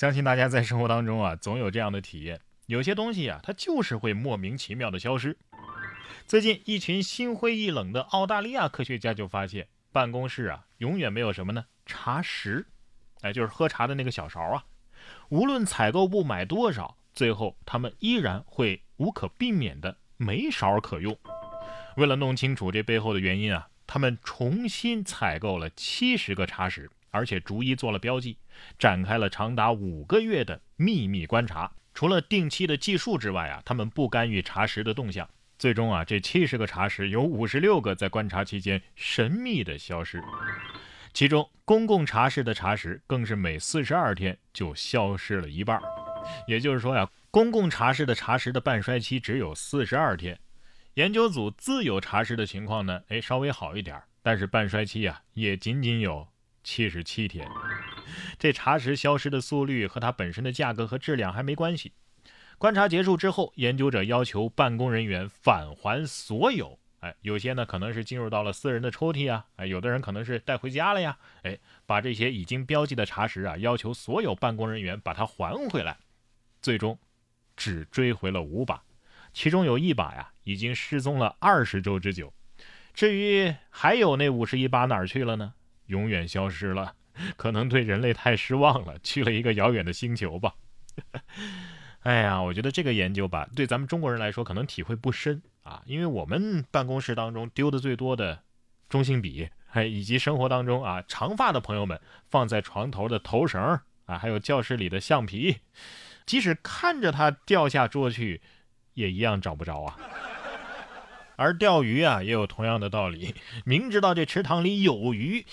相信大家在生活当中啊，总有这样的体验，有些东西啊，它就是会莫名其妙的消失。最近，一群心灰意冷的澳大利亚科学家就发现，办公室啊，永远没有什么呢？茶食，哎，就是喝茶的那个小勺啊。无论采购部买多少，最后他们依然会无可避免的没勺可用。为了弄清楚这背后的原因啊，他们重新采购了七十个茶匙。而且逐一做了标记，展开了长达五个月的秘密观察。除了定期的计数之外啊，他们不干预茶食的动向。最终啊，这七十个茶匙有五十六个在观察期间神秘的消失。其中，公共茶室的茶匙更是每四十二天就消失了一半。也就是说呀，公共茶室的茶匙的半衰期只有四十二天。研究组自有茶室的情况呢，哎，稍微好一点，但是半衰期啊，也仅仅有。七十七天，这茶石消失的速率和它本身的价格和质量还没关系。观察结束之后，研究者要求办公人员返还所有，哎，有些呢可能是进入到了私人的抽屉啊，哎，有的人可能是带回家了呀，哎，把这些已经标记的茶石啊，要求所有办公人员把它还回来。最终，只追回了五把，其中有一把呀已经失踪了二十周之久。至于还有那五十一把哪儿去了呢？永远消失了，可能对人类太失望了，去了一个遥远的星球吧。哎呀，我觉得这个研究吧，对咱们中国人来说可能体会不深啊，因为我们办公室当中丢的最多的中性笔，还以及生活当中啊长发的朋友们放在床头的头绳啊，还有教室里的橡皮，即使看着它掉下桌去，也一样找不着啊。而钓鱼啊，也有同样的道理，明知道这池塘里有鱼。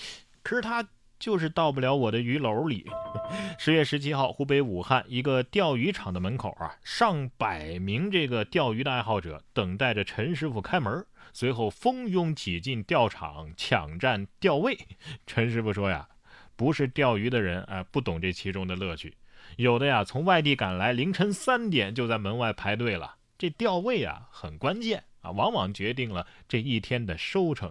可是他就是到不了我的鱼篓里。十月十七号，湖北武汉一个钓鱼场的门口啊，上百名这个钓鱼的爱好者等待着陈师傅开门，随后蜂拥挤进钓场，抢占钓位。陈师傅说呀，不是钓鱼的人啊，不懂这其中的乐趣。有的呀，从外地赶来，凌晨三点就在门外排队了。这钓位啊，很关键啊，往往决定了这一天的收成。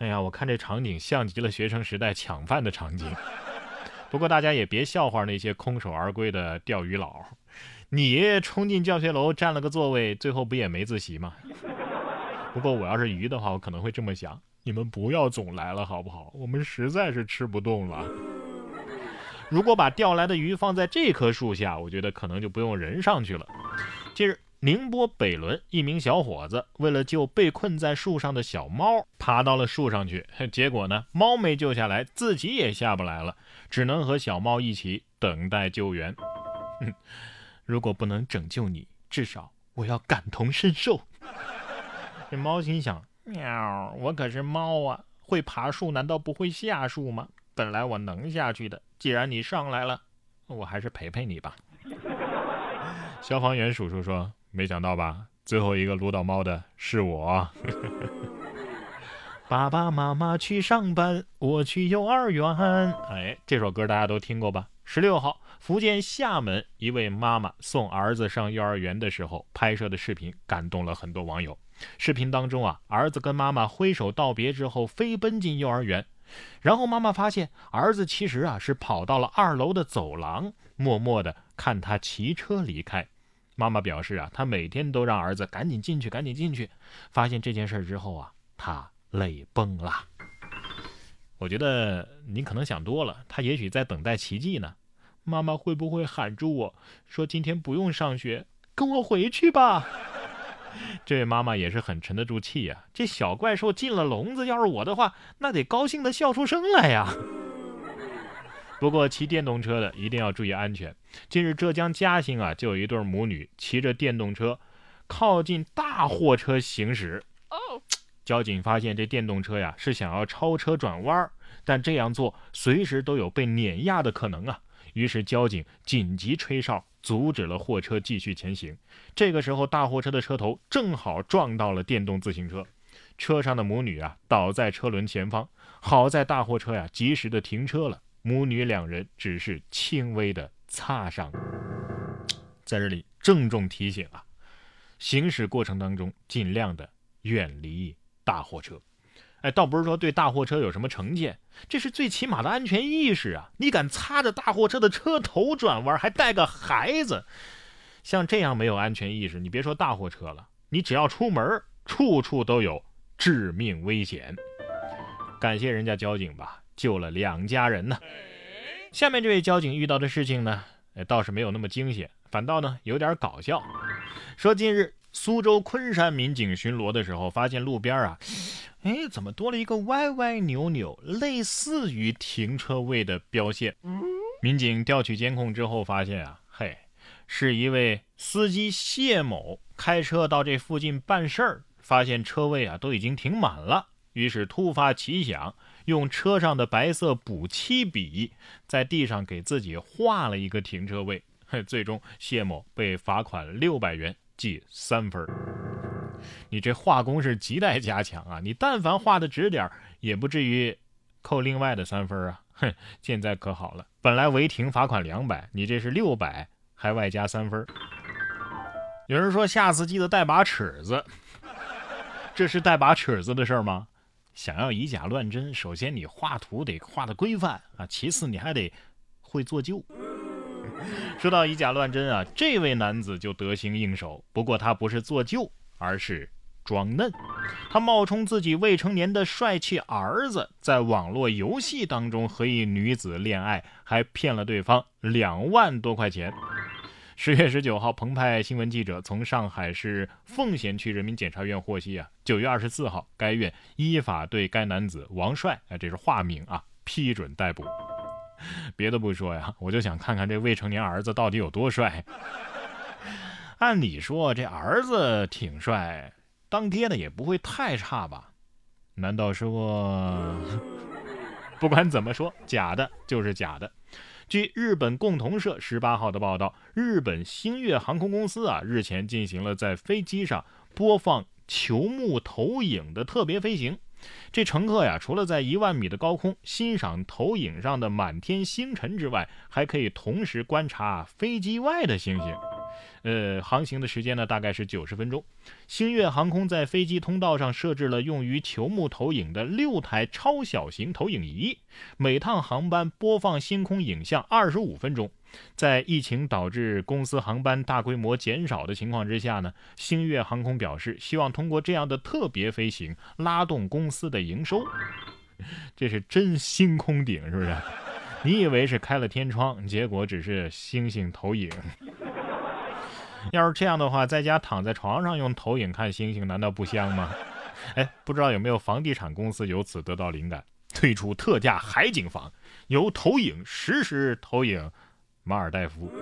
哎呀，我看这场景像极了学生时代抢饭的场景。不过大家也别笑话那些空手而归的钓鱼佬，你冲进教学楼占了个座位，最后不也没自习吗？不过我要是鱼的话，我可能会这么想：你们不要总来了，好不好？我们实在是吃不动了。如果把钓来的鱼放在这棵树下，我觉得可能就不用人上去了。近日。宁波北仑一名小伙子为了救被困在树上的小猫，爬到了树上去。结果呢，猫没救下来，自己也下不来了，只能和小猫一起等待救援。如果不能拯救你，至少我要感同身受。这猫心想：喵，我可是猫啊，会爬树难道不会下树吗？本来我能下去的，既然你上来了，我还是陪陪你吧。消防员叔叔说。没想到吧？最后一个撸到猫的是我。爸爸妈妈去上班，我去幼儿园。哎，这首歌大家都听过吧？十六号，福建厦门一位妈妈送儿子上幼儿园的时候拍摄的视频，感动了很多网友。视频当中啊，儿子跟妈妈挥手道别之后，飞奔进幼儿园，然后妈妈发现儿子其实啊是跑到了二楼的走廊，默默的看他骑车离开。妈妈表示啊，她每天都让儿子赶紧进去，赶紧进去。发现这件事之后啊，她泪崩了。我觉得你可能想多了，他也许在等待奇迹呢。妈妈会不会喊住我说今天不用上学，跟我回去吧？这位妈妈也是很沉得住气呀。这小怪兽进了笼子，要是我的话，那得高兴的笑出声来呀。不过骑电动车的一定要注意安全。近日，浙江嘉兴啊，就有一对母女骑着电动车靠近大货车行驶。哦，交警发现这电动车呀是想要超车转弯，但这样做随时都有被碾压的可能啊。于是交警紧急吹哨，阻止了货车继续前行。这个时候，大货车的车头正好撞到了电动自行车，车上的母女啊倒在车轮前方，好在大货车呀及时的停车了。母女两人只是轻微的擦伤，在这里郑重提醒啊，行驶过程当中尽量的远离大货车。哎，倒不是说对大货车有什么成见，这是最起码的安全意识啊！你敢擦着大货车的车头转弯，还带个孩子，像这样没有安全意识，你别说大货车了，你只要出门，处处都有致命危险。感谢人家交警吧，救了两家人呢。下面这位交警遇到的事情呢，哎，倒是没有那么惊险，反倒呢有点搞笑。说近日苏州昆山民警巡逻的时候，发现路边啊。哎，怎么多了一个歪歪扭扭、类似于停车位的标线？民警调取监控之后发现啊，嘿，是一位司机谢某开车到这附近办事儿，发现车位啊都已经停满了，于是突发奇想，用车上的白色补漆笔在地上给自己画了一个停车位。嘿，最终谢某被罚款六百元，记三分。你这画工是亟待加强啊！你但凡画的直点也不至于扣另外的三分啊！哼，现在可好了，本来违停罚款两百，你这是六百，还外加三分。有人说下次记得带把尺子，这是带把尺子的事儿吗？想要以假乱真，首先你画图得画的规范啊，其次你还得会做旧。说到以假乱真啊，这位男子就得心应手，不过他不是做旧。而是装嫩，他冒充自己未成年的帅气儿子，在网络游戏当中和一女子恋爱，还骗了对方两万多块钱。十月十九号，澎湃新闻记者从上海市奉贤区人民检察院获悉啊，九月二十四号，该院依法对该男子王帅啊，这是化名啊，批准逮捕。别的不说呀，我就想看看这未成年儿子到底有多帅。按理说这儿子挺帅，当爹的也不会太差吧？难道说？不管怎么说，假的就是假的。据日本共同社十八号的报道，日本星月航空公司啊日前进行了在飞机上播放球幕投影的特别飞行。这乘客呀，除了在一万米的高空欣赏投影上的满天星辰之外，还可以同时观察飞机外的星星。呃，航行的时间呢，大概是九十分钟。星月航空在飞机通道上设置了用于球幕投影的六台超小型投影仪，每趟航班播放星空影像二十五分钟。在疫情导致公司航班大规模减少的情况之下呢，星月航空表示希望通过这样的特别飞行拉动公司的营收。这是真星空顶，是不是？你以为是开了天窗，结果只是星星投影。要是这样的话，在家躺在床上用投影看星星，难道不香吗？哎，不知道有没有房地产公司由此得到灵感，推出特价海景房，由投影实时投影马尔代夫。